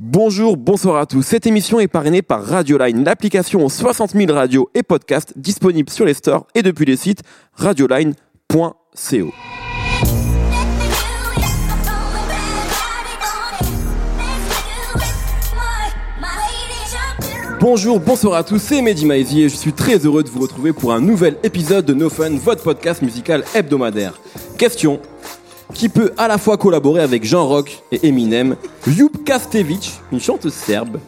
Bonjour, bonsoir à tous. Cette émission est parrainée par Radioline, l'application aux 60 000 radios et podcasts disponibles sur les stores et depuis les sites radioline.co. Bonjour, bonsoir à tous, c'est Mehdi Maizy et je suis très heureux de vous retrouver pour un nouvel épisode de No Fun, votre podcast musical hebdomadaire. Question qui peut à la fois collaborer avec Jean Rock et Eminem, Jup Kastevich, une chanteuse serbe,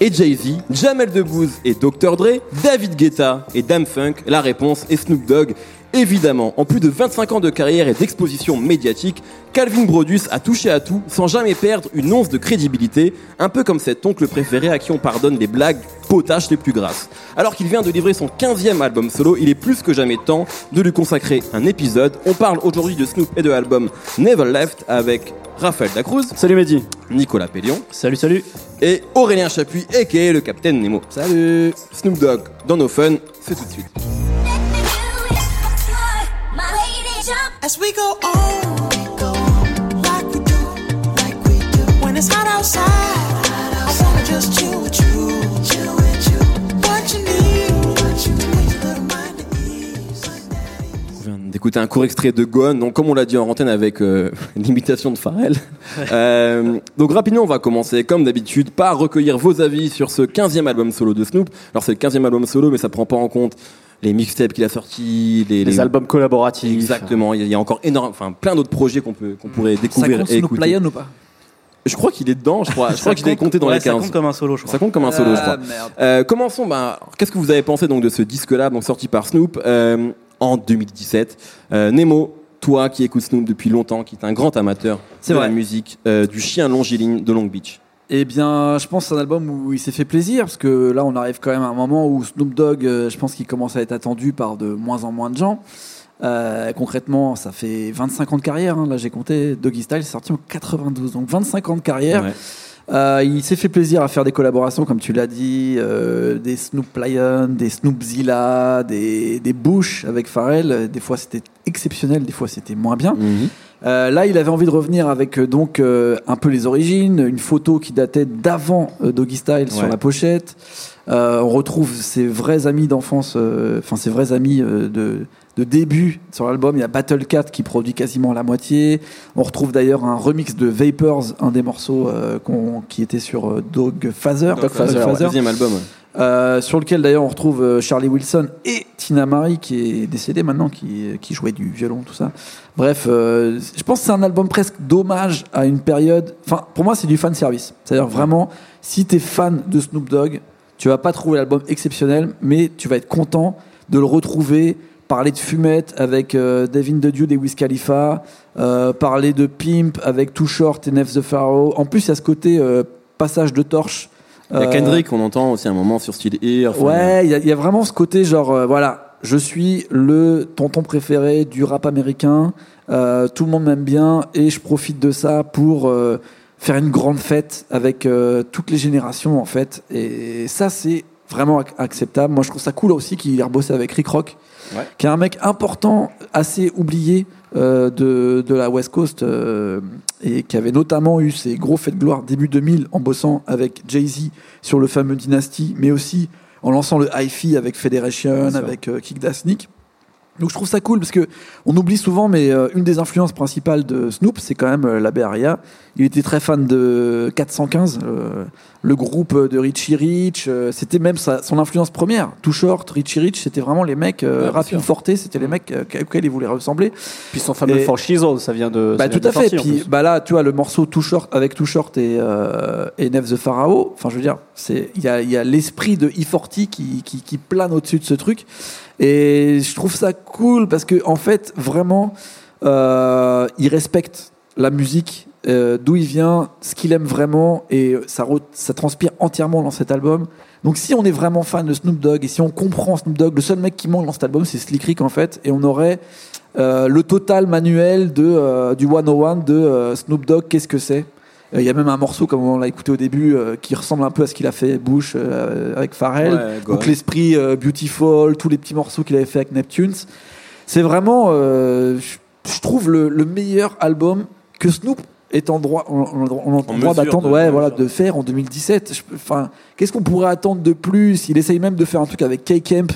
et Jay-Z, Jamel Debbouze et Dr. Dre, David Guetta et Dam Funk La réponse est Snoop Dogg. Évidemment, en plus de 25 ans de carrière et d'exposition médiatique, Calvin Brodus a touché à tout sans jamais perdre une once de crédibilité, un peu comme cet oncle préféré à qui on pardonne les blagues potaches les plus grasses. Alors qu'il vient de livrer son 15e album solo, il est plus que jamais temps de lui consacrer un épisode. On parle aujourd'hui de Snoop et de l'album Never Left avec Raphaël Dacruz. Salut Mehdi. Nicolas Pellion. Salut, salut. Et Aurélien Chapuis, a.k.a. le Capitaine Nemo. Salut Snoop Dogg dans nos fun, c'est tout de suite. As we go on, we go on like we do, like we do. When it's hot outside, I wanna just chill with you, chill with you. What you need, what you need, little mind at ease. On vient d'écouter un court extrait de Gone, donc comme on l'a dit en antenne avec euh, l'imitation de Pharrell. euh, donc rapidement, on va commencer comme d'habitude par recueillir vos avis sur ce 15e album solo de Snoop. Alors c'est le 15e album solo, mais ça prend pas en compte les mixtapes qu'il a sortis, les, les, albums collaboratifs. Exactement. Il y a encore énorme, enfin plein d'autres projets qu'on peut qu'on pourrait découvrir. Ça compte et Snoop Lion ou pas je crois qu'il est dedans, je crois. Je crois que je l'ai compté dans ouais, les 15. Ça compte comme un solo, je crois. Ça compte comme un solo, je crois. Ah, euh, commençons. Bah, qu'est-ce que vous avez pensé donc de ce disque-là, donc sorti par Snoop euh, en 2017 euh, Nemo, toi qui écoutes Snoop depuis longtemps, qui est un grand amateur de vrai. la musique, euh, du chien longiligne de Long Beach. Eh bien, je pense que c'est un album où il s'est fait plaisir, parce que là, on arrive quand même à un moment où Snoop Dogg, euh, je pense qu'il commence à être attendu par de moins en moins de gens. Euh, concrètement, ça fait 25 ans de carrière. Hein. Là, j'ai compté. Doggy Style, c'est sorti en 92, donc 25 ans de carrière. Ouais. Euh, il s'est fait plaisir à faire des collaborations, comme tu l'as dit, euh, des Snoop Lion, des Snoop Zilla, des, des Bush avec Pharrell. Des fois, c'était exceptionnel, des fois, c'était moins bien. Mhm. Euh, là, il avait envie de revenir avec euh, donc euh, un peu les origines, une photo qui datait d'avant euh, Doggy Style sur la pochette. Euh, on retrouve ses vrais amis d'enfance, euh, enfin ses vrais amis euh, de, de début sur l'album. Il y a Battle Cat qui produit quasiment la moitié. On retrouve d'ailleurs un remix de Vapors, un des morceaux euh, qui était sur Dog Phaser, Dog ouais, deuxième album. ouais. Euh, sur lequel d'ailleurs on retrouve euh, Charlie Wilson et Tina Marie qui est décédée maintenant, qui, jouait du violon, tout ça. Bref, euh, je pense que c'est un album presque d'hommage à une période. Enfin, pour moi, c'est du fan service. C'est-à-dire vraiment, si t'es fan de Snoop Dogg, tu vas pas trouver l'album exceptionnel, mais tu vas être content de le retrouver. Parler de fumette avec Devin The Dude et Wiz Khalifa, parler de Pimp avec Too Short et Nef the Pharaoh. En plus, il y a ce côté passage de torche. Il y a Euh, Kendrick, on entend aussi un moment sur Style Ear. enfin, Ouais, il y, a- il y a vraiment ce côté genre, euh, voilà, je suis le tonton préféré du rap américain, euh, tout le monde m'aime bien et je profite de ça pour euh, faire une grande fête avec euh, toutes les générations en fait. Et ça, c'est vraiment ac- acceptable. Moi, je trouve ça cool aussi qu'il ait rebossé avec Rick Rock, Ouais. qui est un mec important, assez oublié euh, de, de la West Coast euh, et qui avait notamment eu ses gros faits de gloire début 2000 en bossant avec Jay-Z sur le fameux Dynasty, mais aussi en lançant le hi-fi avec Federation, avec euh, Kick Da Sneak. Donc je trouve ça cool parce que on oublie souvent, mais euh, une des influences principales de Snoop, c'est quand même euh, la Bay Area. Il était très fan de 415, euh, le groupe de Richie Rich. euh, c'était même sa- son influence première. Too Short, Richie Rich, c'était vraiment les mecs. Euh. Forte, c'était les mecs euh, auxquels il voulait ressembler. Puis son fameux For ça vient de. Bah, ça vient tout à fait. Puis bah là, tu vois le morceau Too Short avec Too Short et euh, et Nef the Pharaoh. Enfin, je veux dire, c'est il y a, y a l'esprit de E40 qui, qui qui plane au-dessus de ce truc. Et je trouve ça cool parce que en fait, vraiment, euh, il respecte la musique, euh, d'où il vient, ce qu'il aime vraiment, et ça, re- ça transpire entièrement dans cet album. Donc si on est vraiment fan de Snoop Dogg et si on comprend Snoop Dogg, le seul mec qui manque dans cet album, c'est Slick Rick en fait, et on aurait euh, le total manuel de, du 101 de Snoop Dogg, qu'est-ce que c'est? Il y a même un morceau, comme on l'a écouté au début, euh, qui ressemble un peu à ce qu'il a fait Bush euh, avec Pharrell. Ouais, Donc l'esprit euh, Beautiful, tous les petits morceaux qu'il avait fait avec Neptunes. C'est vraiment, euh, je trouve, le, le meilleur album que Snoop est en droit, on, droit d'attendre, ouais, voilà, faire. de faire en 2017. Je peux- Enfin, qu'est-ce qu'on pourrait attendre de plus? Il essaye même de faire un truc avec K-Camp.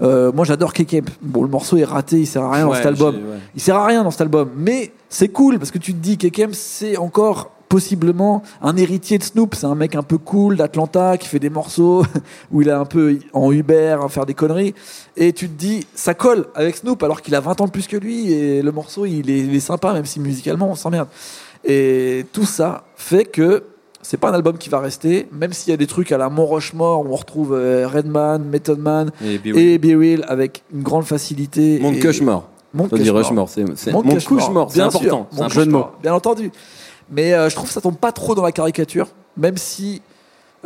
Euh, moi, j'adore K-Camp. Bon, le morceau est raté, il sert à rien dans cet album. ouais. Il sert à rien dans cet album, mais c'est cool parce que tu te dis Kekem c'est encore possiblement un héritier de Snoop. C'est un mec un peu cool d'Atlanta qui fait des morceaux où il est un peu en Uber à faire des conneries. Et tu te dis ça colle avec Snoop alors qu'il a 20 ans de plus que lui et le morceau il est, il est sympa même si musicalement on s'emmerde. Et tout ça fait que c'est pas un album qui va rester, même s'il y a des trucs à la Mont Rochemort où on retrouve euh, Redman, Method Man Et Be Real. avec une grande facilité. Pas dire Cushmore. Rushmore, c'est important. C'est un jeu de mots. Bien entendu. Mais euh, je trouve que ça tombe pas trop dans la caricature, même si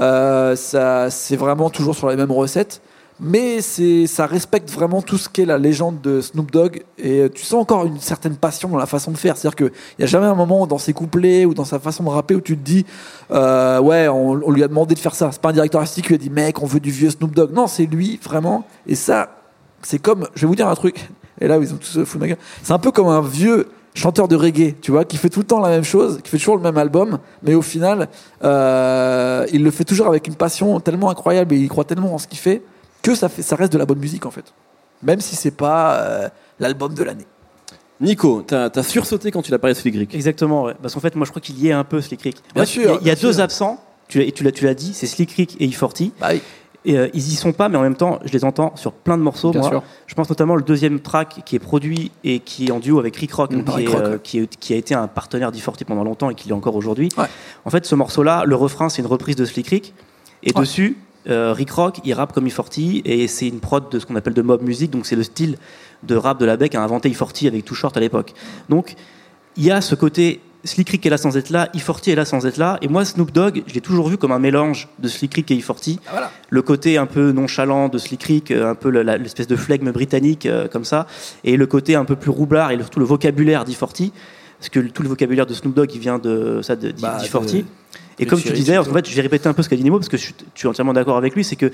euh, ça, c'est vraiment toujours sur les mêmes recettes. Mais c'est, ça respecte vraiment tout ce qu'est la légende de Snoop Dogg. Et euh, tu sens encore une certaine passion dans la façon de faire. C'est-à-dire qu'il n'y a jamais un moment dans ses couplets ou dans sa façon de rapper où tu te dis Ouais, on, lui a demandé de faire ça. C'est pas un directeur artistique qui lui a dit Mec, on veut du vieux Snoop Dogg. Non, c'est lui, vraiment. Et ça, c'est comme. Je vais vous dire un truc. Et là, ils ont tous de ma gueule. C'est un peu comme un vieux chanteur de reggae, tu vois, qui fait tout le temps la même chose, qui fait toujours le même album, mais au final, euh, il le fait toujours avec une passion tellement incroyable et il croit tellement en ce qu'il fait que ça, fait, ça reste de la bonne musique en fait. Même si c'est pas euh, l'album de l'année. Nico, t'as as sursauté quand tu l'as parlé de Slick Rick. Exactement, ouais. parce qu'en fait, moi je crois qu'il y est un peu Slick Rick. En Bien fait, sûr, Il y a, il y a deux sûr. absents, tu l'as- tu l'as tu l'as dit, c'est Slick Rick et E40. Bah oui. Et euh, ils y sont pas, mais en même temps, je les entends sur plein de morceaux. Bien moi. sûr. Je pense notamment le deuxième track qui est produit et qui est en duo avec Rick Rock, Mm, donc qui, Rick est, Rock, euh, qui, est- qui a été un partenaire d'E40 pendant longtemps et qui l'est encore aujourd'hui. Ouais. En fait, ce morceau-là, le refrain, c'est une reprise de Slick Rick. Et Ouais. dessus, euh, Rick Rock, il rappe comme E40 et c'est une prod de ce qu'on appelle de mob music, donc c'est le style de rap de la bec qu'a inventé E40 avec Too Short à l'époque. Donc, il y a ce côté Slick Rick est là sans être là, E40 est là sans être là, et moi Snoop Dogg, je l'ai toujours vu comme un mélange de Slick Rick et E40 Ah, voilà. le côté un peu nonchalant de Slick Rick, euh, un peu l'espèce de flegme britannique euh, comme ça, et le côté un peu plus roublard et le- tout le vocabulaire d'E40, parce que le- tout le vocabulaire de Snoop Dogg il vient de ça de Bah, d'E40. de- Et de comme tu disais, en surtout. fait, je vais répéter un peu ce qu'a dit Nemo parce que je suis, je suis entièrement d'accord avec lui, c'est que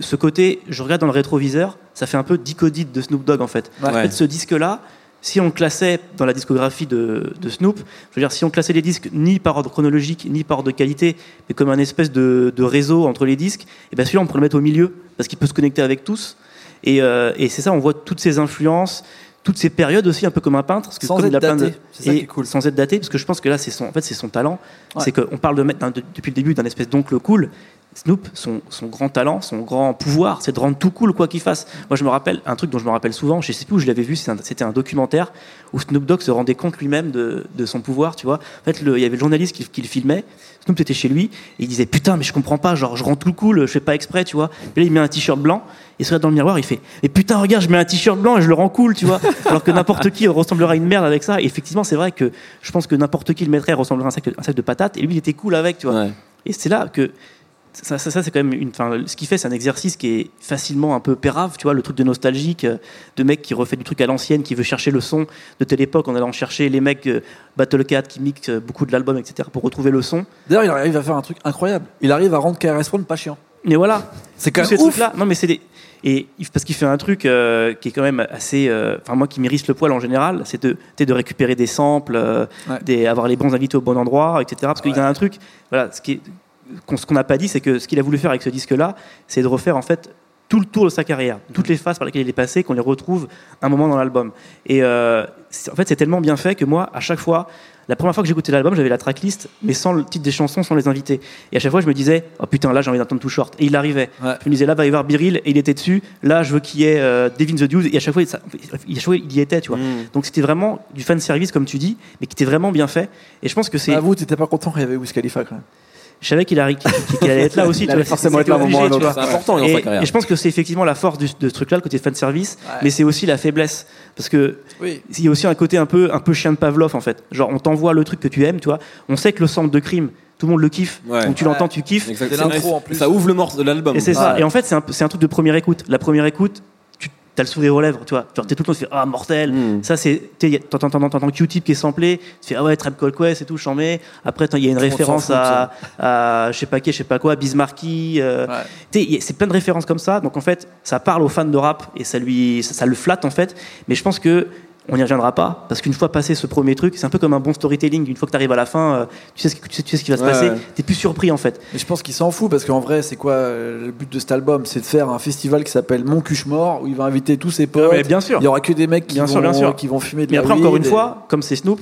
ce côté, je regarde dans le rétroviseur, ça fait un peu dicodite de Snoop Dogg en fait. Ouais. En fait, ce disque-là, si on classait dans la discographie de, de Snoop, je veux dire, si on classait les disques ni par ordre chronologique, ni par ordre de qualité, mais comme un espèce de, de réseau entre les disques, et bien celui-là, on pourrait le mettre au milieu, parce qu'il peut se connecter avec tous. Et, euh, et c'est ça, on voit toutes ces influences, toutes ces périodes aussi, un peu comme un peintre. Parce que Sans comme il être a plein de- daté, c'est ça et qui est cool. Sans être daté, parce que je pense que là, c'est son, en fait, c'est son talent. Ouais. C'est qu'on parle de- depuis le début d'un espèce d'oncle cool. Snoop, son, son grand talent, son grand pouvoir, c'est de rendre tout cool quoi qu'il fasse. Moi, je me rappelle un truc dont je me rappelle souvent. Je sais plus où je l'avais vu. c'est un- C'était un, documentaire où Snoop Dogg se rendait compte lui-même de, de son pouvoir. Tu vois. En fait, il y avait le journaliste qui, qui le filmait. Snoop était chez lui et il disait putain, mais je comprends pas. Genre, je rends tout cool. Je fais pas exprès, tu vois. Et là, il met un t-shirt blanc. Il se regarde dans le miroir. Il fait mais putain, regarde, je mets un t-shirt blanc et je le rends cool, tu vois. Alors que n'importe qui ressemblera à une merde avec ça. Et effectivement, c'est vrai que je pense que n'importe qui le mettrait ressemblerait à un sac, un sac de patates. Et lui, il était cool avec, tu vois. Ouais. Et c'est là que ça, ça, ça, c'est quand même une. Enfin, ce qu'il fait, c'est un exercice qui est facilement un peu pérave, tu vois, le truc de nostalgique, euh, de mec qui refait du truc à l'ancienne, qui veut chercher le son de telle époque en allant chercher les mecs euh, Battle Cat qui mixent euh, beaucoup de l'album, etc. pour retrouver le son. D'ailleurs, il arrive à faire un truc incroyable. Il arrive à rendre KRS One pas chiant. Mais voilà, C'est quand même ouf. trucs-là. Non, mais c'est des. Et parce qu'il fait un truc euh, qui est quand même assez. euh, Enfin, moi qui m'irrisse le poil en général, c'est de, de récupérer des samples, euh, Ouais. des, avoir les bons invités au bon endroit, etc. Parce qu'il y a un truc. Voilà, ce qui est- ce qu'on n'a pas dit, c'est que ce qu'il a voulu faire avec ce disque-là, c'est de refaire en fait tout le tour de sa carrière, toutes les phases par lesquelles il est passé, qu'on les retrouve un moment dans l'album. Et euh, en fait, c'est tellement bien fait que moi, à chaque fois, la première fois que j'écoutais l'album, j'avais la tracklist, mais sans le titre des chansons, sans les invités. Et à chaque fois, je me disais, oh putain, là, j'ai envie d'entendre tout short. Et il arrivait. Ouais. Je me disais, là, va y avoir Biril, et il était dessus. Là, je veux qu'il y ait euh, Devin the Dude. Et à chaque fois, ça- à il y était, tu vois. Mm. Donc c'était vraiment du fan service, comme tu dis, mais qui était vraiment bien fait. Et je pense que c'est. Bah, vous, t'étais pas content qu'il y avait Wiz Khalifa quand même. Je savais qu'il allait être là aussi. Il tu vois, forcément être là un moment ou. C'est important Et, et je pense que c'est effectivement la force du- de ce truc-là, le côté fan service, Ouais. mais c'est aussi la faiblesse. Parce que Oui. il y a aussi un côté un peu, un peu chien de Pavlov en fait. Genre on t'envoie le truc que tu aimes, tu vois. On sait que le sample de crime, tout le monde le kiffe. Ouais. Donc tu Ouais. l'entends, tu kiffes. C'est l'intro, en plus. Ça ouvre le morceau de l'album. Et c'est ça. Ouais. Et en fait, c'est un, peu- c'est un truc de première écoute. La première écoute, tu as le sourire aux lèvres, tu vois. Genre, t'es tout le temps, tu fais Ah, mortel. Mm. Ça, c'est. T'entends t'entends- Q-Tip qui est samplé, tu fais Ah ouais, Trap Call Quest et tout, j'en mets. Après, il y a une référence fout à, à je sais pas qui, je sais pas quoi, Bismarcky. euh, Ouais. c'est plein de références comme ça. Donc en fait, ça parle aux fans de rap et ça lui, ça, ça le flatte en fait. Mais je pense que on n'y reviendra pas parce qu'une fois passé ce premier truc, c'est un peu comme un bon storytelling. Une fois que tu arrives à la fin, euh, tu sais ce, que- tu sais, tu sais ce qui va se Ouais, passer. ouais. T'es plus surpris en fait. Et je pense qu'il s'en fout parce qu'en vrai, c'est quoi euh, le but de cet album? C'est de faire un festival qui s'appelle Mon Cuche-Mort où il va inviter tous ses potes. mais bien sûr. Il y aura que des mecs qui, Bien vont, sûr, bien sûr. qui vont fumer de Mais la après, encore une et- fois, comme c'est Snoop,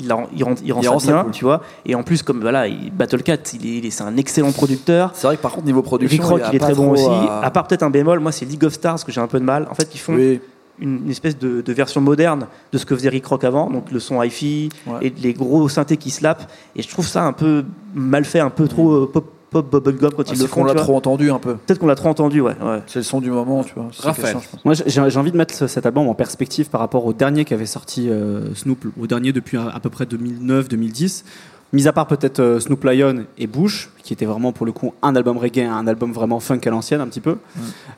il, rend, il rend, il rend Il ça rend ça bien, cool. tu vois. Et en plus, comme voilà, il- Battle Cat, il est, il est- c'est un excellent producteur. C'est vrai que par contre, niveau production, Rock, il, est très bon aussi. à- À part peut-être un bémol, moi, c'est League of Stars que j'ai un peu de mal. En fait, ils font Oui. Une, une espèce de, de version moderne de ce que faisait Rick Rock avant, donc le son hi-fi Ouais. et les gros synthés qui slapent. Et je trouve ça un peu mal fait, un peu trop euh, pop, pop bubblegum quand Ah, ils le font. qu'on l'a trop entendu un peu. Peut-être qu'on l'a trop entendu, ouais. ouais. C'est le son du moment, tu vois. Raphaël. Moi, j'ai j'ai envie de mettre ce- cet album en perspective par rapport au dernier qu'avait sorti euh, Snoop, au dernier depuis à, à peu près 2009-2010. Mis à part peut-être euh, Snoop Lion et Bush, qui était vraiment pour le coup un album reggae, un album vraiment funk à l'ancienne un petit peu.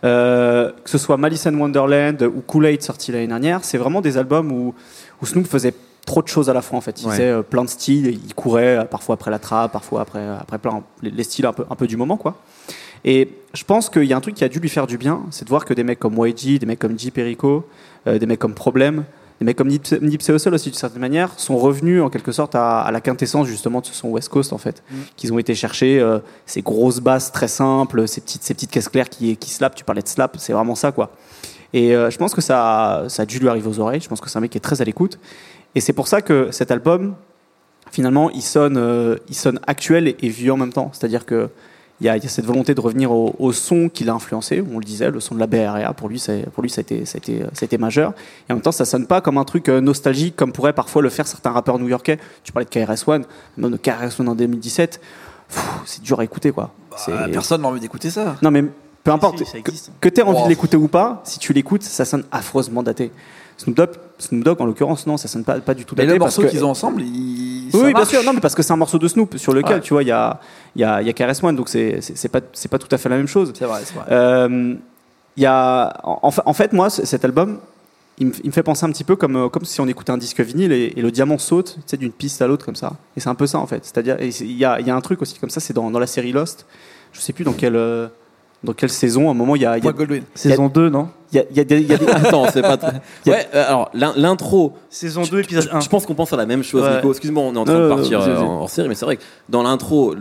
Euh, que ce soit Malice in Wonderland ou Kool-Aid sorti l'année dernière, c'est vraiment des albums où, où Snoop faisait trop de choses à la fois en fait. Il Ouais. faisait euh, plein de styles, il courait parfois après la trap, parfois après, après plein, les, les styles un peu, un peu du moment quoi. Et je pense qu'il y a un truc qui a dû lui faire du bien, c'est de voir que des mecs comme YG, des mecs comme J. Perico, des mecs comme Problem, des mecs comme Nipsey Hussle aussi d'une certaine manière, sont revenus en quelque sorte à, à la quintessence justement de ce son West Coast en fait. Qu'ils ont été chercher euh, ces grosses basses très simples, ces petites, ces petites caisses claires qui, qui slap, tu parlais de slap, c'est vraiment ça quoi. Et euh, je pense que ça, ça a dû lui arriver aux oreilles, je pense que c'est un mec qui est très à l'écoute. Et c'est pour ça que cet album, finalement, il sonne, euh, il sonne actuel et, et vieux en même temps. C'est-à-dire que il y, a, il y a cette volonté de revenir au, au son qui l'a influencé. On le disait, le son de la BRA, pour lui, c'est- pour lui, ça a été, ça a été, ça a été majeur. Et en même temps, ça sonne pas comme un truc euh, nostalgique, comme pourraient parfois le faire certains rappeurs new-yorkais. Tu parlais de KRS-One, même de KRS-One en 2017. pff, C'est dur à écouter, quoi. Bah, personne n'a envie d'écouter ça. Non, mais peu importe. Si, que que tu aies envie Oh. de l'écouter ou pas, si tu l'écoutes, ça sonne affreusement daté. Snoop Dogg, Snoop Dogg en l'occurrence, non, ça sonne pas, pas du tout Mais daté. le parce morceau qu'ils ont ensemble, il. Oui, ça oui, bien sûr. Non, mais parce que c'est un morceau de Snoop sur lequel, Ouais. tu vois, il y a, il y a, il y a KRS One, donc c'est pas, c'est pas tout à fait la même chose. C'est vrai, c'est vrai. Euh, Il y a, en, en fa- en fait, moi, cet album, il me, il me fait penser un petit peu comme, euh, comme si on écoutait un disque vinyle et, et le diamant saute, tu sais, d'une piste à l'autre comme ça. Et c'est un peu ça en fait. C'est-à-dire, il y a, il y a un truc aussi comme ça, c'est dans, dans la série Lost. Je sais plus dans quelle, euh, dans quelle saison. À un moment, il y a, y a. Saison 2, non? Il y a- il y a des- il y a des- Attends, c'est pas. très- Y a- Ouais, euh, alors l'in- l'intro. Saison 2, épisode 1. Je pense qu'on pense à la même chose, Ouais. Nico. Excuse-moi, on est en train Non, de partir non, euh, en hors série, mais c'est vrai que dans l'intro,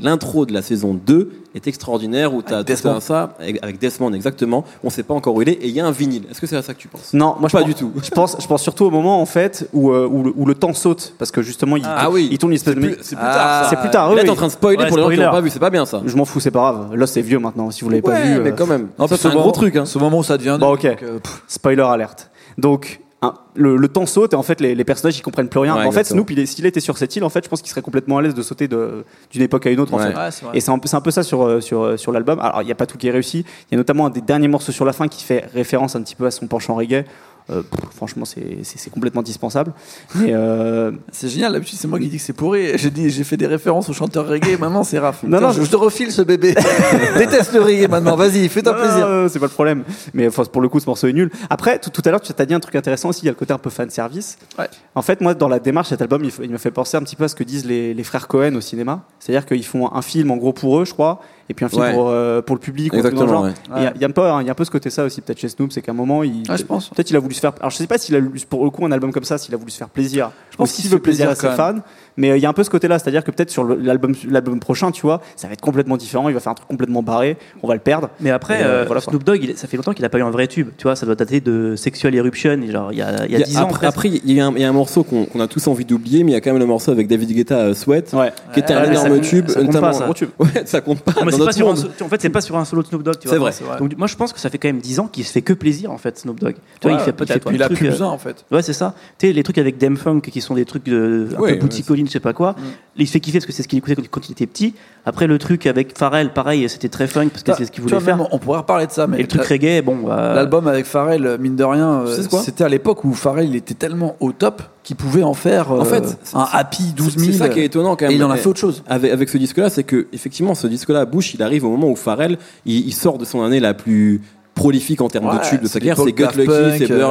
l'intro de la saison 2 est extraordinaire où tu as Desmond. ça avec Desmond exactement. On sait pas encore où il est et il y a un vinyle. Est-ce que c'est à ça que tu penses? Non, moi je Pas pense- du tout. Je pense, je pense surtout au moment en fait où, euh, où, le, où le temps saute parce que justement il, Ah oui. il tourne une espèce de. c'est plus tard. c'est plus tard, oui, Là, t'es en train de spoiler pour les gens qui n'ont pas vu. C'est pas bien ça. Je m'en fous, c'est pas grave. Là c'est vieux maintenant. Si vous l'avez pas vu, mais quand même. Puis c'est un ce gros truc. Hein. Ce moment où ça devient. Bon, donc, ok. euh, spoiler alerte. Donc un- le, le temps saute et en fait les, les personnages ils comprennent plus rien. Ouais, en fait, exactement. Snoop, il est- s'il était sur cette île, en fait, je pense qu'il serait complètement à l'aise de sauter de- d'une époque à une autre. En Ouais. fait. ouais, c'est vrai. Et c'est un, peu- c'est un peu ça sur, euh, sur, euh, sur l'album. Alors, il n'y a pas tout qui est réussi. Il y a notamment un des derniers morceaux sur la fin qui fait référence un petit peu à son penchant reggae. Euh, pff, franchement, c'est complètement dispensable. Mais euh, C'est génial, d'habitude c'est moi qui dis que c'est pourri. J'ai dit, j'ai fait des références aux chanteurs reggae, maintenant c'est Raph. Non, Putain, non, je, je te refile ce bébé. Déteste le reggae maintenant, vas-y, fais-toi plaisir. c'est pas le problème. Mais pour le coup, ce morceau est nul. Après, tout, tout à l'heure, tu as dit un truc intéressant aussi. Il y a le côté un peu fan service. Ouais. En fait, moi, dans la démarche, cet album, il, il me fait penser un petit peu à ce que disent les, les frères Cohen au cinéma. C'est-à-dire qu'ils font un film en gros pour eux, je crois, et puis un film Ouais. pour, euh, pour le public. Exactement. genre. ouais. Il y a- il y, a un peu, il y a un peu ce côté ça aussi, peut-être chez Snoop, c'est qu'à un moment, il, Ouais, je pense. peut-être il a voulu Alors, je sais pas s'il a voulu- pour le coup un album comme ça, s'il a voulu se faire plaisir. Qu'il se fait plaisir à ses fans. Mais euh, il y a un peu ce côté-là, c'est-à-dire que peut-être sur l'album, l'album prochain, tu vois, ça va être complètement différent. Il va faire un truc complètement barré. On va le perdre. Mais après, euh, euh, voilà. Snoop Dogg, il- ça fait longtemps qu'il a pas eu un vrai tube. Tu vois, ça doit dater de Sexual Eruption, genre il y a, il y a 10 ans. après, presque. après, il y, a un- il y a un morceau qu'on a tous envie d'oublier, mais il y a quand même le morceau avec David Guetta, euh, Sweat, Ouais. qui était Ouais, un ça énorme compte- tube. ça compte notamment- pas, ça. Gros tube. Ouais, ça compte pas. Non, mais dans pas notre sur un, en fait, c'est pas sur un solo de Snoop Dogg. tu C'est vois. vrai. C'est vrai. Donc moi, je pense que ça fait quand même 10 ans qu'il se fait que plaisir en fait, Snoop Dogg. Tu vois, il fait, Il de a trucs, plus besoin en fait. Ouais, c'est ça. Tu sais, les trucs avec Dem Funk qui sont des trucs de, un Ouais, peu booty calling, je sais pas quoi. Il se fait kiffer parce que c'est ce qu'il écoutait quand, quand il était petit. Après, le truc avec Pharrell, pareil, c'était très funk parce que c'est ce qu'il voulait vois, faire. on pourrait reparler de ça, mais Et le truc reggae, bon. bah, L'album avec Pharrell, mine de rien, euh, c'était à l'époque où Pharrell il était tellement au top qu'il pouvait en faire euh, En fait, c'est- un happy 12 000. C'est ça qui est étonnant quand même. Et il en a fait autre chose. Avec, avec ce disque-là, c'est que effectivement, ce disque-là, Bush, il arrive au moment où Pharrell, il, il sort de son année la plus prolifique en termes Ouais, de tubes de sa c'est carrière. C'est Gut Lucky, c'est Punk,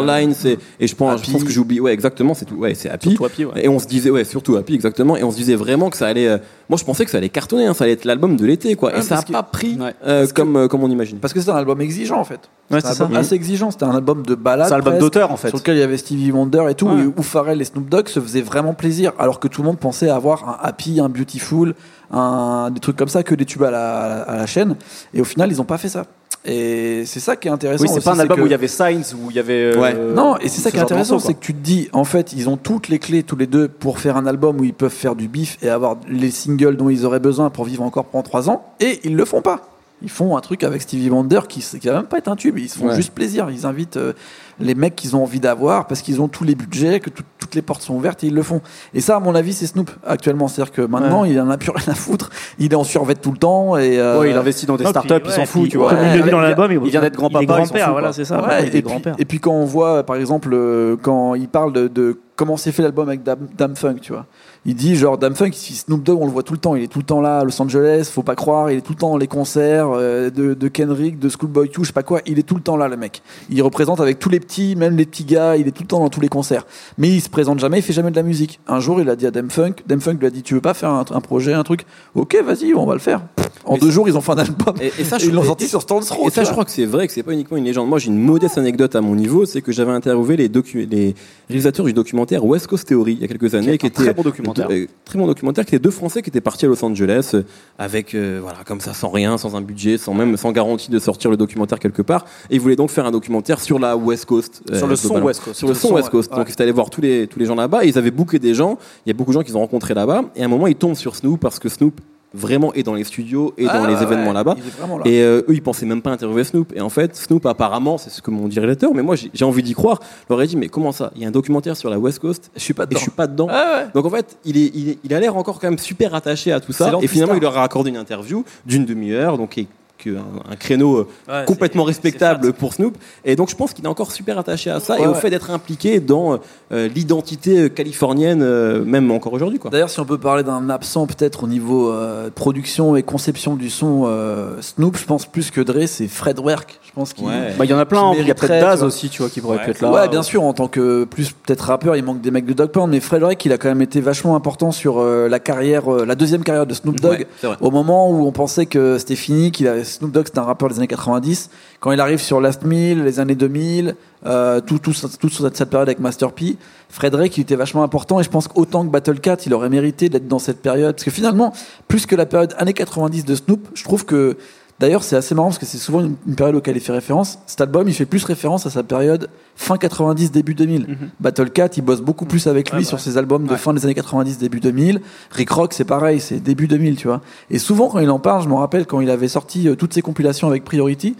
euh, c'est et je pense, je Happy. pense que j'oublie. Ouais, exactement, c'est tout. Ouais, c'est Happy. Surtout Happy, ouais. Et on se disait, ouais, surtout Happy, exactement. Et on se disait vraiment que ça allait. euh, moi, je pensais que ça allait cartonner. hein, ça allait être l'album de l'été, quoi. Ouais, et ça a parce que- pas pris Ouais. euh, que- comme euh, comme on imagine. Parce que c'était un album exigeant en fait. Ouais, C'était un c'est ça. assez exigeant. C'était un album de balade. C'est un album d'auteur, en fait. Sur lequel il y avait Stevie Wonder et tout, où Pharrell et Snoop Dogg se faisaient vraiment plaisir, alors que tout le monde pensait avoir un Happy, un Beautiful, un, des trucs comme ça, que des tubes à la, à la chaîne. Et au final, ils ont pas fait ça. Et c'est ça qui est intéressant. Oui, c'est pas un album que- où il y avait Signs, où il y avait. euh, Ouais. Non, et c'est ça ce qui est intéressant, c'est que tu te dis, en fait, ils ont toutes les clés tous les deux pour faire un album où ils peuvent faire du bif et avoir les singles dont ils auraient besoin pour vivre encore pendant trois ans, et ils le font pas. Ils font un truc avec Stevie Wonder qui, qui va même pas être un tube, ils se font Ouais. juste plaisir. Ils invitent euh, les mecs qu'ils ont envie d'avoir parce qu'ils ont tous les budgets, que tout- toutes les portes sont ouvertes et ils le font. Et ça, à mon avis, c'est Snoop actuellement. C'est-à-dire que maintenant, il en a plus rien à foutre. Il est en survêt tout le temps et. euh, Ouais, il investit dans des startups, il s'en fout, tu vois. Comme il le dit dans Il- l'album, il vient d'être grand-papa, grand-père, voilà, c'est ça. Ouais, il est et, puis, grand-père. et puis quand on voit, par exemple, euh, quand il parle de, de comment s'est fait l'album avec Dam, Dam Funk, tu vois. Il dit genre Dam Funk, Snoop Dogg, on le voit tout le temps, il est tout le temps là à Los Angeles, faut pas croire, il est tout le temps dans les concerts euh, de, de Kendrick, de Schoolboy Q, je sais pas quoi, il est tout le temps là le mec. Il représente avec tous les petits, même les petits gars, il est tout le temps dans tous les concerts. Mais il se présente jamais, il fait jamais de la musique. Un jour, il a dit à Dam Funk, Dam Funk lui a dit tu veux pas faire un, un projet, un truc? Ok, vas-y, on va le faire. En Mais deux jours, ils ont fait un album. Et, et ça, Et je ils l'ont et- sorti et- sur Stones Throw. Et ça, je crois que c'est vrai, que c'est pas uniquement une légende. Moi, j'ai une modeste anecdote à mon niveau, c'est que j'avais interviewé les, réalisateurs du documentaire West Coast Theory il y a quelques années, qui était très bon documentaire. euh, très bon documentaire, qui étaient deux Français qui étaient partis à Los Angeles euh, avec, euh, voilà, comme ça, sans rien, sans un budget, sans même, sans garantie de sortir le documentaire quelque part. Et ils voulaient donc faire un documentaire sur la West Coast. euh, Sur le son. West Coast. Sur le son West Coast. Donc, ils étaient allés voir tous les, tous les gens là-bas. et Ils avaient booké des gens. Il y a beaucoup de gens qu'ils ont rencontrés là-bas. Et à un moment, ils tombent sur Snoop parce que Snoop vraiment est dans les studios et dans Ah, les ouais, événements là-bas. Là. Et euh, eux, ils pensaient même pas interviewer Snoop. Et en fait, Snoop, apparemment, c'est ce que m'ont dit les lecteurs, mais moi, j'ai envie d'y croire. Leur ai dit, mais comment ça? Il y a un documentaire sur la West Coast Je suis pas et je suis pas dedans. Ah ouais. Donc en fait, il, est, il, est- il a l'air encore quand même super attaché à tout ça. Et finalement, il leur a accordé une interview d'une demi-heure, donc qui est- un, un créneau euh, Ouais, complètement respectable pour Snoop. Et donc je pense qu'il est encore super attaché à ça et au ouais. fait d'être impliqué dans euh, l'identité californienne, euh, même encore aujourd'hui. quoi. D'ailleurs, si on peut parler d'un absent peut-être au niveau euh, production et conception du son, euh, Snoop, je pense plus que Dre, c'est Fred Werk. Je pense qu'il. Ouais. Bah, il y en a plein, Qui il y a peut-être Daz aussi, tu vois, qui pourrait Ouais. être là. Ouais, bien sûr, en tant que plus peut-être rappeur, il manque des mecs de Dog Pound, mais Fred Werk, il a quand même été vachement important sur euh, la carrière, euh, la deuxième carrière de Snoop Dogg. Au moment où on pensait que c'était fini, qu'il avait Snoop Dogg c'était un rappeur des années 90, quand il arrive sur Last Mill, les années 2000, euh, tout, tout, tout cette, période avec Master P, Frederick il était vachement important et je pense qu'autant que Battle Cat, il aurait mérité d'être dans cette période. Parce que finalement, plus que la période années 90 de Snoop, je trouve que D'ailleurs, c'est assez marrant parce que c'est souvent une, une période auquel il fait référence. Cet album, il fait plus référence à sa période fin 90, début 2000. Battle Cat, il bosse beaucoup plus avec lui sur ses albums de Ouais. fin des années 90, début 2000. Rick Rock, c'est pareil, c'est début 2000, tu vois. Et souvent, quand il en parle, je me rappelle quand il avait sorti euh, toutes ses compilations avec Priority,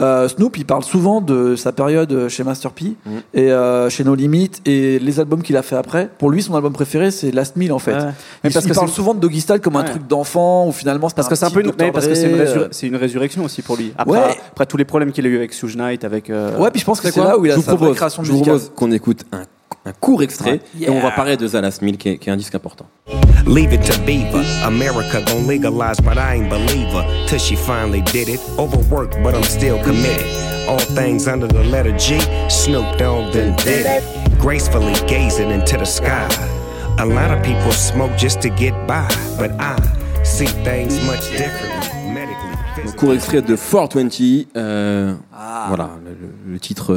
euh, Snoop, il parle souvent de sa période chez Master P Mhm. et euh, chez No Limit et les albums qu'il a fait après. Pour lui, son album préféré, c'est Last Mill, en fait. Ouais. Mais parce que il parle c'est- souvent de Doggy Style comme un truc d'enfant ou finalement Parce que c'est un peu une, mais parce que c'est une, Dre, résur- euh, c'est une résurrection aussi pour lui. Après, Ouais. après tous les problèmes qu'il a eu avec Suge Knight, avec. euh, Ouais, puis je pense que C'est c'est là où il a sa propose, création je vous musicale. propose qu'on écoute un, un court extrait Ouais. et on va Yeah. parler de Zalas Mill qui est, qui est un disque important. Leave it to Beaver. America gon' legalize, but I ain't believer. Till she finally did it. Overworked, but I'm still committed. All things under the letter G. Snoop Dogg then did it. Gracefully gazing into the sky. A lot of people smoke just to get by, but I see things much differently. Court extrait de 420. euh, Ah. Voilà, le, titre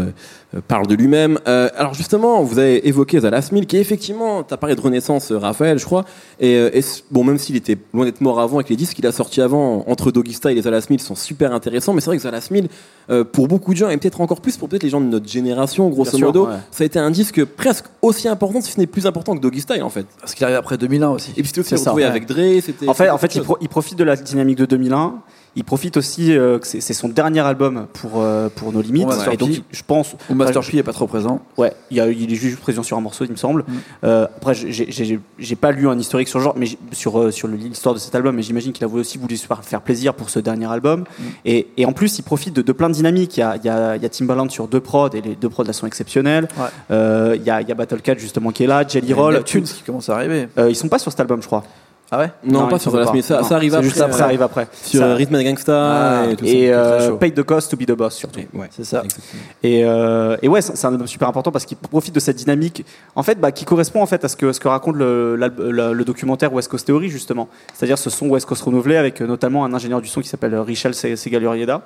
euh, parle de lui-même. Euh, alors justement, vous avez évoqué Zalas Mill, qui est effectivement, t'as parlé de Renaissance, euh, Raphaël, je crois. Et, bon, même s'il était loin d'être mort avant, avec les disques qu'il a sortis avant, entre Doggy Style et Zalas Mill, sont super intéressants. Mais c'est vrai que Mill, euh, pour beaucoup de gens, et peut-être encore plus pour peut-être les gens de notre génération, grosso sûr, modo, ouais. ça a été un disque presque aussi important, si ce n'est plus important que Doggy Style en fait. Parce qu'il arrive après 2001 aussi. Et puis c'était aussi C'est ça, retrouvé ouais. avec Dre. C'était. En fait, en fait, pro- il profite de la dynamique de 2001. Il profite aussi euh, que c'est son dernier album pour euh, pour nos limites. Bon, Master et donc, P. je pense. Où Master Enfin, P est pas trop présent. Ouais, il, y a, il est juste présent sur un morceau, il me semble. Euh, après, j'ai- pas lu un historique sur le genre, mais sur euh, sur l'histoire de cet album, mais j'imagine qu'il a aussi voulu se faire, plaisir pour ce dernier album. Et, et en plus, il profite de, de plein de dynamiques. Il y a, il y, a, il y a Timbaland sur deux prods et les deux prods là sont exceptionnels. Ouais. Euh, il y a, il y a Battle Cat justement qui est là, Jelly Roll. Neptunes qui commence à arriver. Ils sont pas sur cet album, je crois. Ah ouais Non, pas sur The Last. Minute. Ça, arrive après. juste après, euh, ça arrive après. Sur Ça- euh, Rhythm and Gangsta Ah, et tout et ça. euh, très chaud. Pay the cost to be the boss surtout. Ouais, C'est ça. exactement. Et, euh, et ouais, c'est un album super important parce qu'il profite de cette dynamique, en fait, bah, qui correspond en fait à ce que, ce que raconte le, le- le documentaire West Coast Theory justement. C'est-à-dire ce son West Coast renouvelé avec euh, notamment un ingénieur du son qui s'appelle euh, Richel Se- Segalurieda.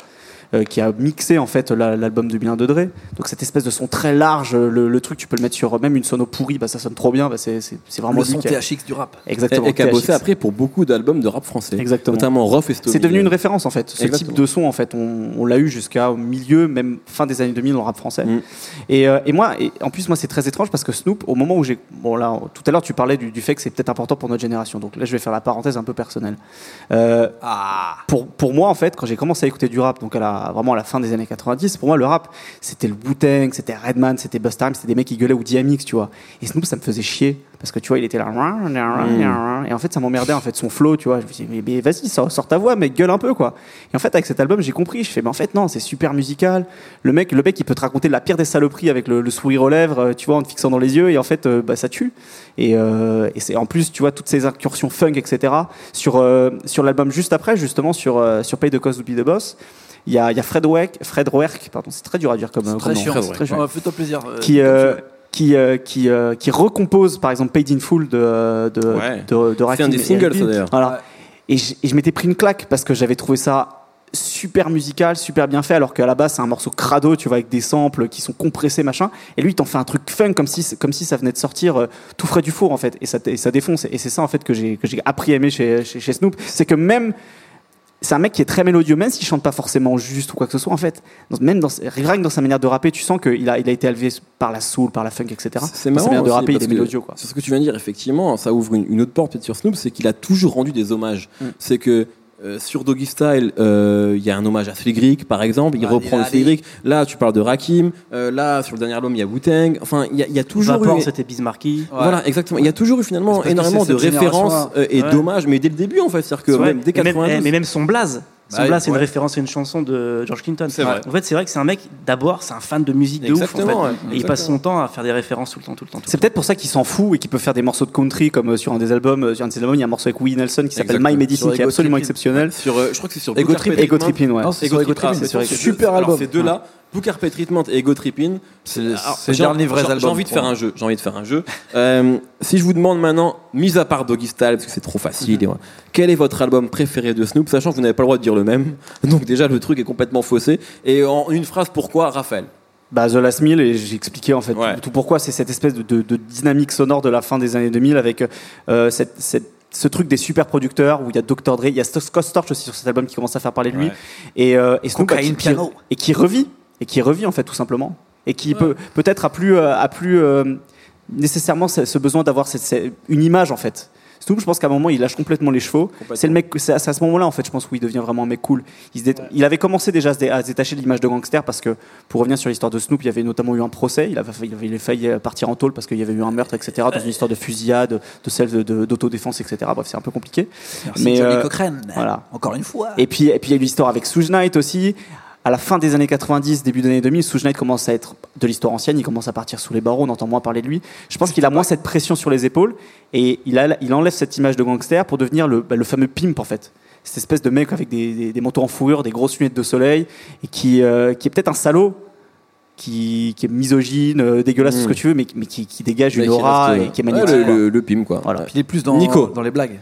Euh, qui a mixé en fait la- l'album de Bilan de Dre. Donc cette espèce de son très large, le, le truc tu peux le mettre sur euh, même une sono pourrie, bah, ça sonne trop bien. Bah, c'est vraiment Le son THX du rap. Exactement. Et, et qui a bossé après pour beaucoup d'albums de rap français. Exactement. Notamment Rough et. C'est devenu une référence en fait. Ce Exactement. type de son en fait, on, on l'a eu jusqu'à au milieu, même fin des années 2000 dans le rap français. Mm. Et, euh, et moi, et en plus moi c'est très étrange parce que Snoop, au moment où j'ai, bon là, tout à l'heure tu parlais du, du fait que c'est peut-être important pour notre génération. Donc là je vais faire la parenthèse un peu personnelle. Euh, Ah pour, pour moi en fait, quand j'ai commencé à écouter du rap, donc à la, vraiment à la fin des années 90, pour moi le rap c'était le Wu-Tang, c'était Redman, c'était Busta Rhymes, c'était des mecs qui gueulaient ou DMX, tu vois. Et Snoop ça me faisait chier parce que tu vois il était là et en fait ça m'emmerdait en fait son flow, tu vois. Je me disais mais, mais vas-y sors, ta voix, mais gueule un peu quoi. Et en fait avec cet album j'ai compris, je fais mais en fait non c'est super musical. Le mec le mec il peut te raconter la pire des saloperies avec le, le sourire aux lèvres, euh, tu vois en te fixant dans les yeux et en fait euh, bah, ça tue. Et, euh, et c'est en plus tu vois toutes ces incursions funk etc. Sur euh, sur l'album juste après justement sur euh, sur Pay the Cost to Be the Boss. Il y a, il y a Fred Weck, Fred Werk, pardon, c'est très dur à dire comme, comme Très nom, chiant. Très chiant. Fais-toi plaisir. euh, Qui, euh, qui, euh, qui, euh, qui recompose par exemple Paid in Full de, de, Ouais. de, de C'est un des et singles, ça, d'ailleurs. Voilà. Ouais. Et je, et je m'étais pris une claque parce que j'avais trouvé ça super musical, super bien fait, alors qu'à la base c'est un morceau crado, tu vois, avec des samples qui sont compressés, machin. Et lui, il t'en fait un truc fun comme si, comme si ça venait de sortir euh, tout frais du four, en fait. Et ça, et ça défonce. Et c'est ça, en fait, que j'ai, que j'ai appris à aimer chez, chez, chez Snoop. C'est que même, c'est un mec qui est très mélodieux, même s'il chante pas forcément juste ou quoi que ce soit, en fait. Dans- même dans, rien que dans sa manière de rapper, tu sens qu'il a, il a été élevé par la soul, par la funk, etc. C'est Dans sa marrant. manière de rapper, il est mélodieux, quoi. Sur ce que tu viens de dire, effectivement, ça ouvre une, une autre porte peut-être sur Snoop, c'est qu'il a toujours rendu des hommages. Mm. C'est que euh, sur Doggy Style, euh, il y a un hommage à Slick Rick, par exemple. Il Allez, reprend le allez. Là, tu parles de Rakim. Euh, là, sur le dernier album, il y a Wu-Tang. Enfin, il y a, il y a toujours Vapor, eu. c'était Bismarcky. Ouais. Voilà, exactement. Il y a toujours eu finalement énormément de références euh, et Ouais. d'hommages, mais dès le début, en fait. C'est-à-dire que même dès Et même- 92. mais même son blaze. Son Bah, c'est une référence à une chanson de George Clinton. C'est vrai. En fait, c'est vrai que c'est un mec, d'abord, c'est un fan de musique de ouf. En Exactement, fait. ouais. Et il passe son temps à faire des références tout le temps, tout le temps. tout le C'est peut-être pour ça qu'il s'en fout et qu'il peut faire des morceaux de country comme euh, sur un des albums. euh, Sur un de ses albums, il y a un morceau avec Willie Nelson qui s'appelle Exactement. My Medicine qui est absolument exceptionnel. Sur, euh, je crois que c'est sur Ego. Trippin, ouais. Non, c'est Ego sur Ego Trippin, Trippin, c'est c'est sur- super alors, album. Ces deux-là, Carpet Treatment et Ego Trippin. C'est Alors, c'est le j'ai- dernier vrai j'ai- album. J'ai envie de faire un jeu. J'ai envie de faire un jeu. Euh, si je vous demande maintenant, mis à part Doggy Style, parce que c'est trop facile, et voilà, quel est votre album préféré de Snoop, sachant que vous n'avez pas le droit de dire le même. Donc déjà le truc est complètement faussé. Et en une phrase, pourquoi Raphaël? Bah, The Last Meal, et j'ai expliqué en fait Ouais. tout, tout pourquoi. C'est cette espèce de, de- de dynamique sonore de la fin des années 2000 avec euh, cette, cette- ce truc des super producteurs où il y a Dr. Dre, il y a Scott Storch aussi sur cet album qui commence à faire parler de lui. Ouais. Et, euh, et Snoop, qui- piano. et qui revit, et qui revit en fait tout simplement. Et qui peut peut-être a plus, euh, a plus euh, nécessairement ce, besoin d'avoir cette- cette- une image en fait. Snoop, je pense qu'à un moment, il lâche complètement les chevaux. C'est le mec, c'est à c'est à ce moment-là, en fait, je pense, où il devient vraiment un mec cool. Il, se dé- il avait commencé déjà à se, dé- à se détacher de l'image de gangster parce que, pour revenir sur l'histoire de Snoop, il y avait notamment eu un procès. Il avait, failli- il avait failli partir en tôle parce qu'il y avait eu un meurtre, etc. Dans une histoire de fusillade, de celle de- de- d'autodéfense, etc. Bref, c'est un peu compliqué. Merci Mais, Johnny euh, Cochrane. voilà. Encore une fois. Et puis, et puis il y a eu l'histoire avec Suge Knight aussi. À la fin des années 90, début des années 2000, Suge Knight commence à être de l'histoire ancienne, il commence à partir sous les barreaux, on entend moins parler de lui. Je pense qu'il a moins cette pression sur les épaules et il, a, il enlève cette image de gangster pour devenir le, bah, le fameux pimp en fait. Cette espèce de mec avec des, des, des manteaux en fourrure, des grosses lunettes de soleil et qui, euh, qui est peut-être un salaud, qui, qui est misogyne, euh, dégueulasse, tout ce Mm. que tu veux, mais, mais qui, qui dégage Mais une qui aura reste, euh, et qui est ouais, magnétique. le, le- le pim, quoi. Voilà. Ouais. Puis il est plus dans, Nico. dans les blagues.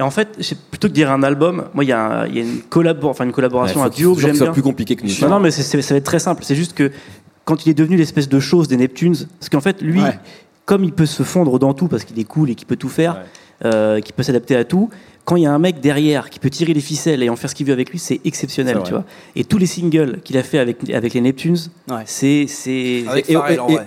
Et en fait, plutôt que de dire un album, moi, il y, a y une, enfin, une collaboration, un duo que j'aime bien. plus compliqué que nous. Non, non, mais ça va être très simple. C'est juste que quand il est devenu l'espèce de chose des Neptunes, parce qu'en fait, lui, Ouais. comme il peut se fondre dans tout parce qu'il est cool et qu'il peut tout faire, euh, qu'il peut s'adapter à tout, quand il y a un mec derrière qui peut tirer les ficelles et en faire ce qu'il veut avec lui, c'est exceptionnel, tu vois. Et tous les singles qu'il a fait avec, avec les Neptunes, Ouais. c'est. c'est Avec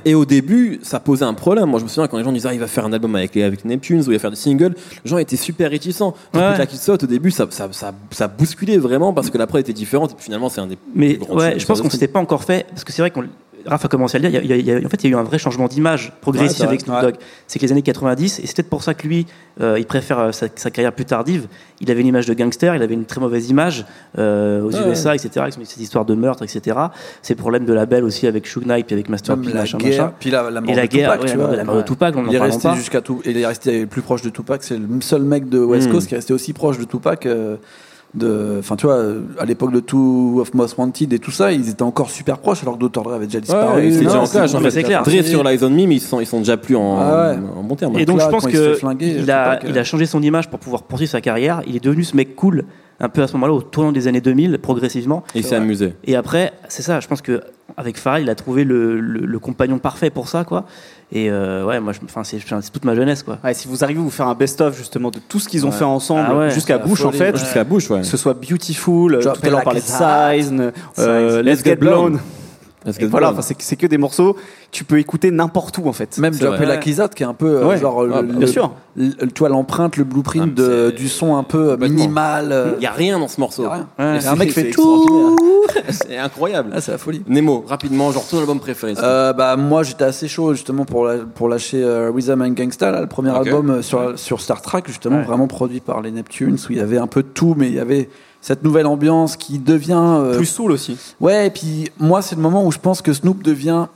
et, au début, ça posait un problème. Moi, je me souviens quand les gens disaient ah, il va faire un album avec les avec Neptunes ou il va faire des singles, les gens étaient super réticents. Ouais. La saute au début, ça, ça, ça, ça bousculait vraiment parce que la prod était différente et puis finalement, c'est un des Mais plus grands ouais, tubes je pense qu'on Snoop. s'était pas encore fait, parce que c'est vrai qu'on Raph a commencé à le dire, il y a- il y en fait, il y a eu un vrai changement d'image progressif Ouais, avec. Snoop Ouais. Dogg. C'est que les années 90, et c'est peut-être pour ça que lui, euh, il préfère euh, sa, sa carrière plus tardive. Il avait une image de gangster, il avait une très mauvaise image euh, aux Ouais. USA, etc. Avec cette histoire de meurtre, etc. C'est problème de label aussi avec Suge Knight, puis avec Master P, machin, guerre, machin. puis la, la mort Et la de guerre, Tupac, tu vois. de- la mort de Tupac, on en il est parle resté jusqu'à tout, il est resté plus proche de Tupac. C'est le seul mec de West Mm. Coast qui est resté aussi proche de Tupac. euh, de, enfin, tu vois, à l'époque de Two of Most Wanted et tout ça, ils étaient encore super proches alors que Dr. Dre avait déjà disparu. Ouais, c'est en clash. en fait. c'est clair. Dre sur Lies on Me, mais ils sont, ils sont déjà plus en, Ah ouais. en bon terme. Et donc là, je pense il que fait flinguer, il a, Tupac, il a changé son image pour pouvoir poursuivre sa carrière. Il est devenu ce mec cool, un peu à ce moment-là, au tournant des années 2000, progressivement. Et il s'est amusé. Et après, c'est ça. Je pense que avec Pharrell, il a trouvé le, le- le compagnon parfait pour ça, quoi. Et euh, ouais, moi, c'est toute ma jeunesse, quoi. Ouais, si vous arrivez à vous faire un best-of justement de tout ce qu'ils ont Ouais. fait ensemble Ah ouais, jusqu'à Bush en fait. Jusqu'à Bush, ouais. que ce soit Beautiful, euh, tout à l'heure on It parlait de. Size, euh, Size. Let's Get Blown. Et voilà, enfin, c'est que- c'est que des morceaux, tu peux écouter n'importe où en fait. Même C'est. It Like It's Hot, qui est un peu euh, Ouais. genre Ah, le, bah, le- Bien sûr. le- tu vois l'empreinte, le blueprint Ah, de- c'est- du son un peu Complètement. minimal. euh, Il n'y a rien dans ce morceau. y a rien. Ouais. Et un mec C'est- fait c'est tout. C'est incroyable. Ah, c'est la folie. Nemo, rapidement, genre ton album préféré. c'est Euh, bah moi j'étais assez chaud justement pour, la- pour lâcher euh, Rhythm and Gangsta là, le premier Ok. album euh, sur, sur Star Trek justement Ouais. vraiment produit par les Neptunes où il y avait un peu de tout mais il y avait cette nouvelle ambiance qui devient euh, Plus soul aussi. ouais et puis moi c'est le moment où je pense que Snoop devient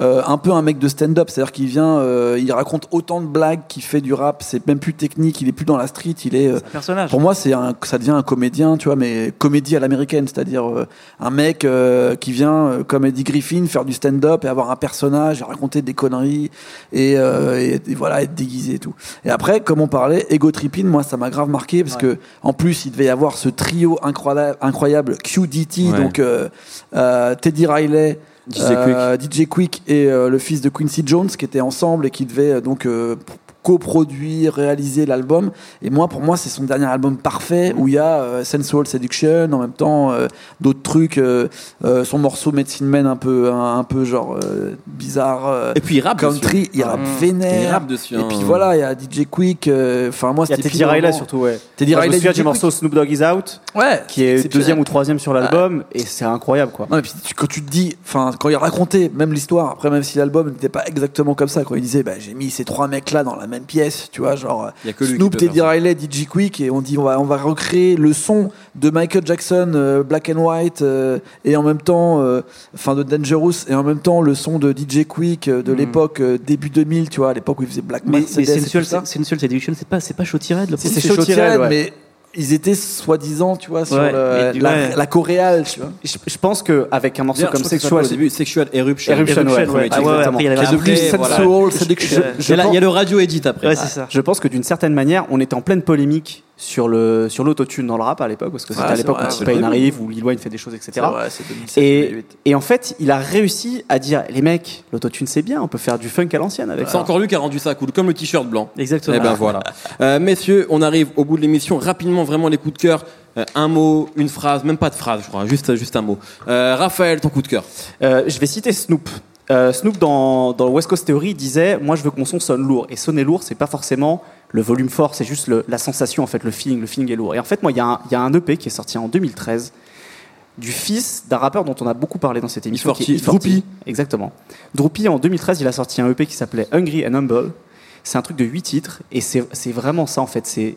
euh, un peu un mec de stand-up, c'est-à-dire qu'il vient, euh, il raconte autant de blagues, qu'il fait du rap, c'est même plus technique, il est plus dans la street, il est, euh, un personnage. pour moi, c'est un, ça devient un comédien, tu vois, mais comédie à l'américaine, c'est-à-dire euh, un mec euh, qui vient, euh, comme Eddie Griffin, faire du stand-up et avoir un personnage, et raconter des conneries et, euh, et- et voilà, être déguisé et tout. Et après, comme on parlait, Ego Trippin, moi, ça m'a grave marqué parce que en plus, il devait y avoir ce trio incroyable, incroyable QDT, Ouais. donc euh, euh, Teddy Riley. DJ euh, DJ Quick et euh, le fils de Quincy Jones qui étaient ensemble et qui devaient euh, donc coproduire, réaliser l'album. Et moi, pour moi, c'est son dernier album parfait où il y a euh, Sensual Seduction, en même temps euh, d'autres trucs, euh, euh, son morceau Medicine Man un peu, un, un peu genre euh, bizarre, euh, Et puis il rappe country, il rappe Mm. vénère. Il rappe dessus, Et hein. puis voilà, il y a DJ Quick. euh, Enfin, moi, Il y a c'était Teddy Riley surtout, ouais. Teddy Moi, je me Riley, souviens du morceau Snoop Dogg Is Out, Ouais, qui est deuxième ou troisième sur l'album, et c'est incroyable quoi. Non, et puis tu- quand tu te dis, enfin, quand il racontait même l'histoire, après, même si l'album n'était pas exactement comme ça, quand il disait, bah, j'ai mis ces trois mecs-là dans la même pièce, tu vois, genre y a que lui Snoop, Teddy. Riley, DJ Quick, et on dit, on va, on va recréer le son de Michael Jackson, euh, Black and White, euh, et en même temps, euh, enfin, de Dangerous, et en même temps, le son de DJ Quick euh, de Mhm. l'époque euh, début 2000, tu vois, à l'époque où il faisait Black Mais, mais Mercedes et Sensual, tout ça. Sensual Seduction, c'est pas, c'est pas Shotty Red, le c'est Red, Red, ouais. mais ils étaient soi-disant, tu vois, sur Ouais, le- du- la, ouais. la coréale, tu vois. Je, je pense qu'avec un morceau comme Sexual, début Sexual Eruption. Eruption, ouais, Eruption, ouais. ouais, Ah ouais, exactement. après, il y un devenu. Sensual Seduction. Il y a le radio edit après. Ouais, c'est ça. Je pense que d'une certaine manière, on était en pleine polémique sur le sur l'autotune dans le rap à l'époque, parce que c'était à l'époque où T-Pain arrive, où Lil Wayne fait des choses, etc. C'est vrai, c'est 2007, Et, 2008. et en fait, il a réussi à dire les mecs, l'autotune c'est bien, on peut faire du funk à l'ancienne avec C'est encore lui qui a rendu ça cool, comme le t-shirt blanc. Exactement. Et ben voilà. Euh, messieurs, on arrive au bout de l'émission. Rapidement, vraiment les coups de cœur. Euh, un mot, une phrase, même pas de phrase, je crois, juste, juste un mot. Euh, Raphaël, ton coup de cœur. Euh, je vais citer Snoop. Euh, Snoop dans, dans West Coast Theory disait moi je veux que mon son sonne lourd et sonner lourd c'est pas forcément le volume fort c'est juste le- la sensation en fait le feeling le feeling est lourd. Et en fait moi il y, a un- il y a un EP qui est sorti en 2013 du fils d'un rappeur dont on a beaucoup parlé dans cette émission qui est E40, Droopy. exactement. Droopy en 2013 il a sorti un EP qui s'appelait Hungry and Humble. C'est un truc de 8 titres et c'est vraiment ça en fait. C'est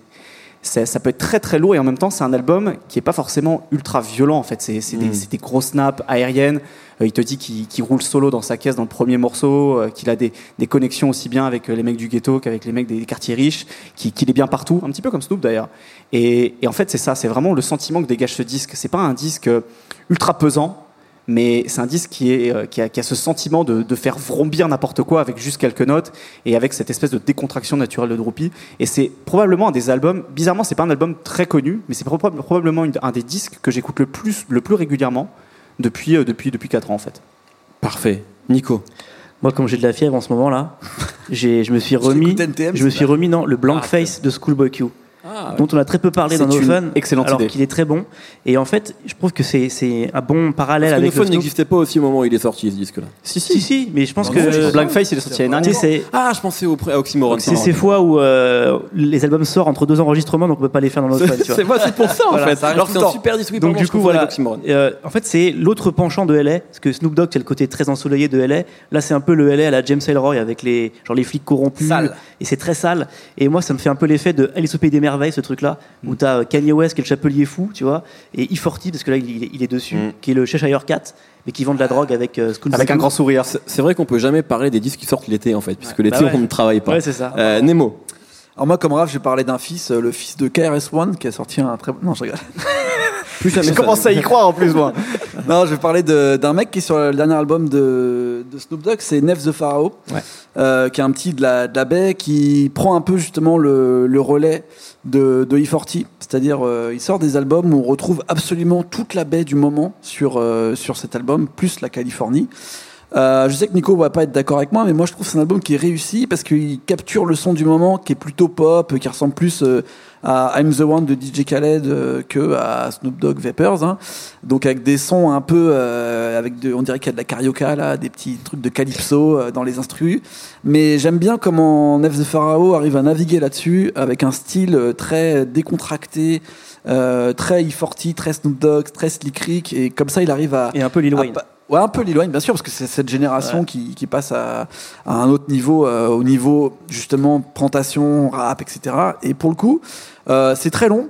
ça peut être très très lourd et en même temps c'est un album qui est pas forcément ultra violent en fait. C'est des, Mm. des gros snaps aériennes il te dit qu'il roule solo dans sa caisse dans le premier morceau euh, qu'il a des, connexions aussi bien avec euh, les mecs du ghetto qu'avec les mecs des quartiers riches qu'il est bien partout un petit peu comme Snoop d'ailleurs. Et, en fait c'est ça c'est vraiment le sentiment que dégage ce disque. C'est pas un disque euh, ultra pesant mais c'est un disque qui, euh, a, ce sentiment de, faire vrombir n'importe quoi avec juste quelques notes et avec cette espèce de décontraction naturelle de Droopy. Et c'est probablement un des albums, bizarrement, c'est pas un album très connu, mais c'est proba- probablement un des disques que j'écoute le plus, le plus régulièrement depuis, euh, depuis, depuis 4 ans en fait. Parfait. Nico. Moi, comme j'ai de la fièvre en ce moment là, j'ai, je me suis remis, NTM, je me suis remis dans le blank Ah, face de Schoolboy Q. Ah, dont on a très peu parlé dans No une Fun, excellente alors qu'il est très bon. Et en fait, je trouve que c'est c'est un bon parallèle Parce que avec No Fun n'existait pas aussi au moment où il est sorti ce disque-là. Si, Si, si, mais je pense Non, que non, Blackface, il est sorti l'année dernière. c'est Ah, je pensais au pré- à Oxymoron. c'est ces fois où euh, les albums sortent entre deux enregistrements, donc on peut pas les faire dans No Fun. C'est moi, c'est pour ça en Voilà, fait. Alors c'est un super disque. oui, Donc du coup voilà. Euh, en fait c'est l'autre penchant de LA parce que Snoop Dogg c'est le côté très ensoleillé de LA. Là c'est un peu le LA à la James Ellroy avec les genre les flics corrompus Sale. et c'est très sale. Et moi ça me fait un peu l'effet de Alice au pays des merveilles ce truc là où t'as euh, Kanye West qui est le chapelier fou tu vois et E40 parce que là il, il est- il est dessus Mm. qui est le Cheshire Cat mais qui vend de la drogue avec euh, School Avec un grand sourire. C'est vrai qu'on peut jamais parler des disques qui sortent l'été en fait, puisque l'été Bah ouais. on ne travaille pas. Ouais c'est ça. Euh, Nemo. Alors moi, comme Raph, j'ai parlé d'un fils, euh, le fils de KRS-One, qui a sorti un très... Non, je rigole. Ça. commence à y croire en plus, moi. Non, je vais parler d'un mec qui est sur le dernier album de, de Snoop Dogg, c'est Nef the Pharaoh, Ouais. euh, qui est un petit de la, de la baie, qui prend un peu justement le, le relais de, de E40, c'est-à-dire euh, il sort des albums où on retrouve absolument toute la baie du moment sur, euh, sur cet album, plus la Californie. Euh, je sais que Nico va pas être d'accord avec moi, mais moi je trouve que c'est un album qui est réussi parce qu'il capture le son du moment, qui est plutôt pop, qui ressemble plus euh, à I'm the One de DJ Khaled euh, que à Snoop Dogg Vapors. Hein. Donc avec des sons un peu, euh, avec de, on dirait qu'il y a de la carioca là, des petits trucs de calypso dans les instrus. Mais j'aime bien comment Nef the Pharaoh arrive à naviguer là-dessus avec un style très décontracté. Euh, très E40, très Snoop Dogg, très Slick Rick, et comme ça il arrive à, Et un peu Lil Wayne. bah, ouais, un peu Lil Wayne, bien sûr, parce que c'est cette génération Ouais. qui, qui passe à, à un autre niveau, euh, au niveau justement plantation, rap, etc. Et pour le coup, euh, c'est très long.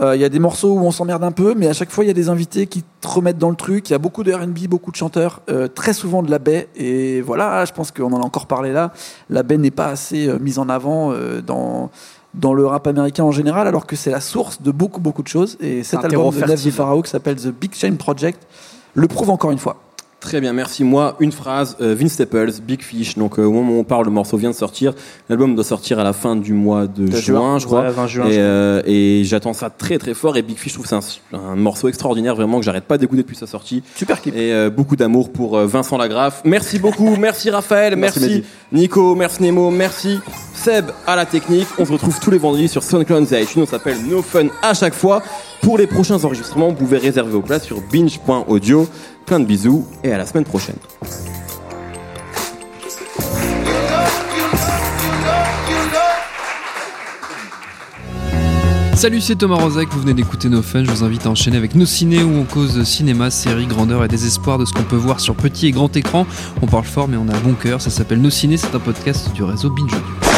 Euh, Il y a des morceaux où on s'emmerde un peu, mais à chaque fois, il y a des invités qui te remettent dans le truc. Il y a beaucoup de RB, beaucoup de chanteurs, euh, très souvent de la baie. Et voilà, je pense qu'on en a encore parlé là. La baie n'est pas assez euh, mise en avant euh, dans, dans le rap américain en général, alors que c'est la source de beaucoup, beaucoup de choses. Et cet album de Nef Pharaoh qui s'appelle The Big Shame Project le prouve encore une fois. Très bien, merci. Moi, une phrase. euh, Vince Staples, Big Fish. Donc, euh, au moment où on parle, le morceau vient de sortir. L'album doit sortir à la fin du mois de, juin, juin. je crois. Ouais, 20 juin, et je euh, et j'attends ça très très fort. Et Big Fish, je trouve que c'est un, un morceau extraordinaire, vraiment, que j'arrête pas d'écouter depuis sa sortie. Super clip. Et beaucoup d'amour pour Vincent Lagraffe. Merci beaucoup, merci Raphaël, Merci. Nico, merci Nemo, merci Seb à la technique. On se retrouve tous les vendredis sur SoundCloud et iTunes. On s'appelle No Fun à chaque fois. Pour les prochains enregistrements, vous pouvez réserver vos places sur binge.audio. Plein de bisous et à la semaine prochaine. Salut, c'est Thomas Rozek, vous venez d'écouter nos fun. Je vous invite à enchaîner avec nos ciné où on cause cinéma, séries, grandeur et désespoir de ce qu'on peut voir sur petit et grand écran. On parle fort, mais on a bon cœur. Ça s'appelle Nos ciné, c'est un podcast du réseau Binge Audio.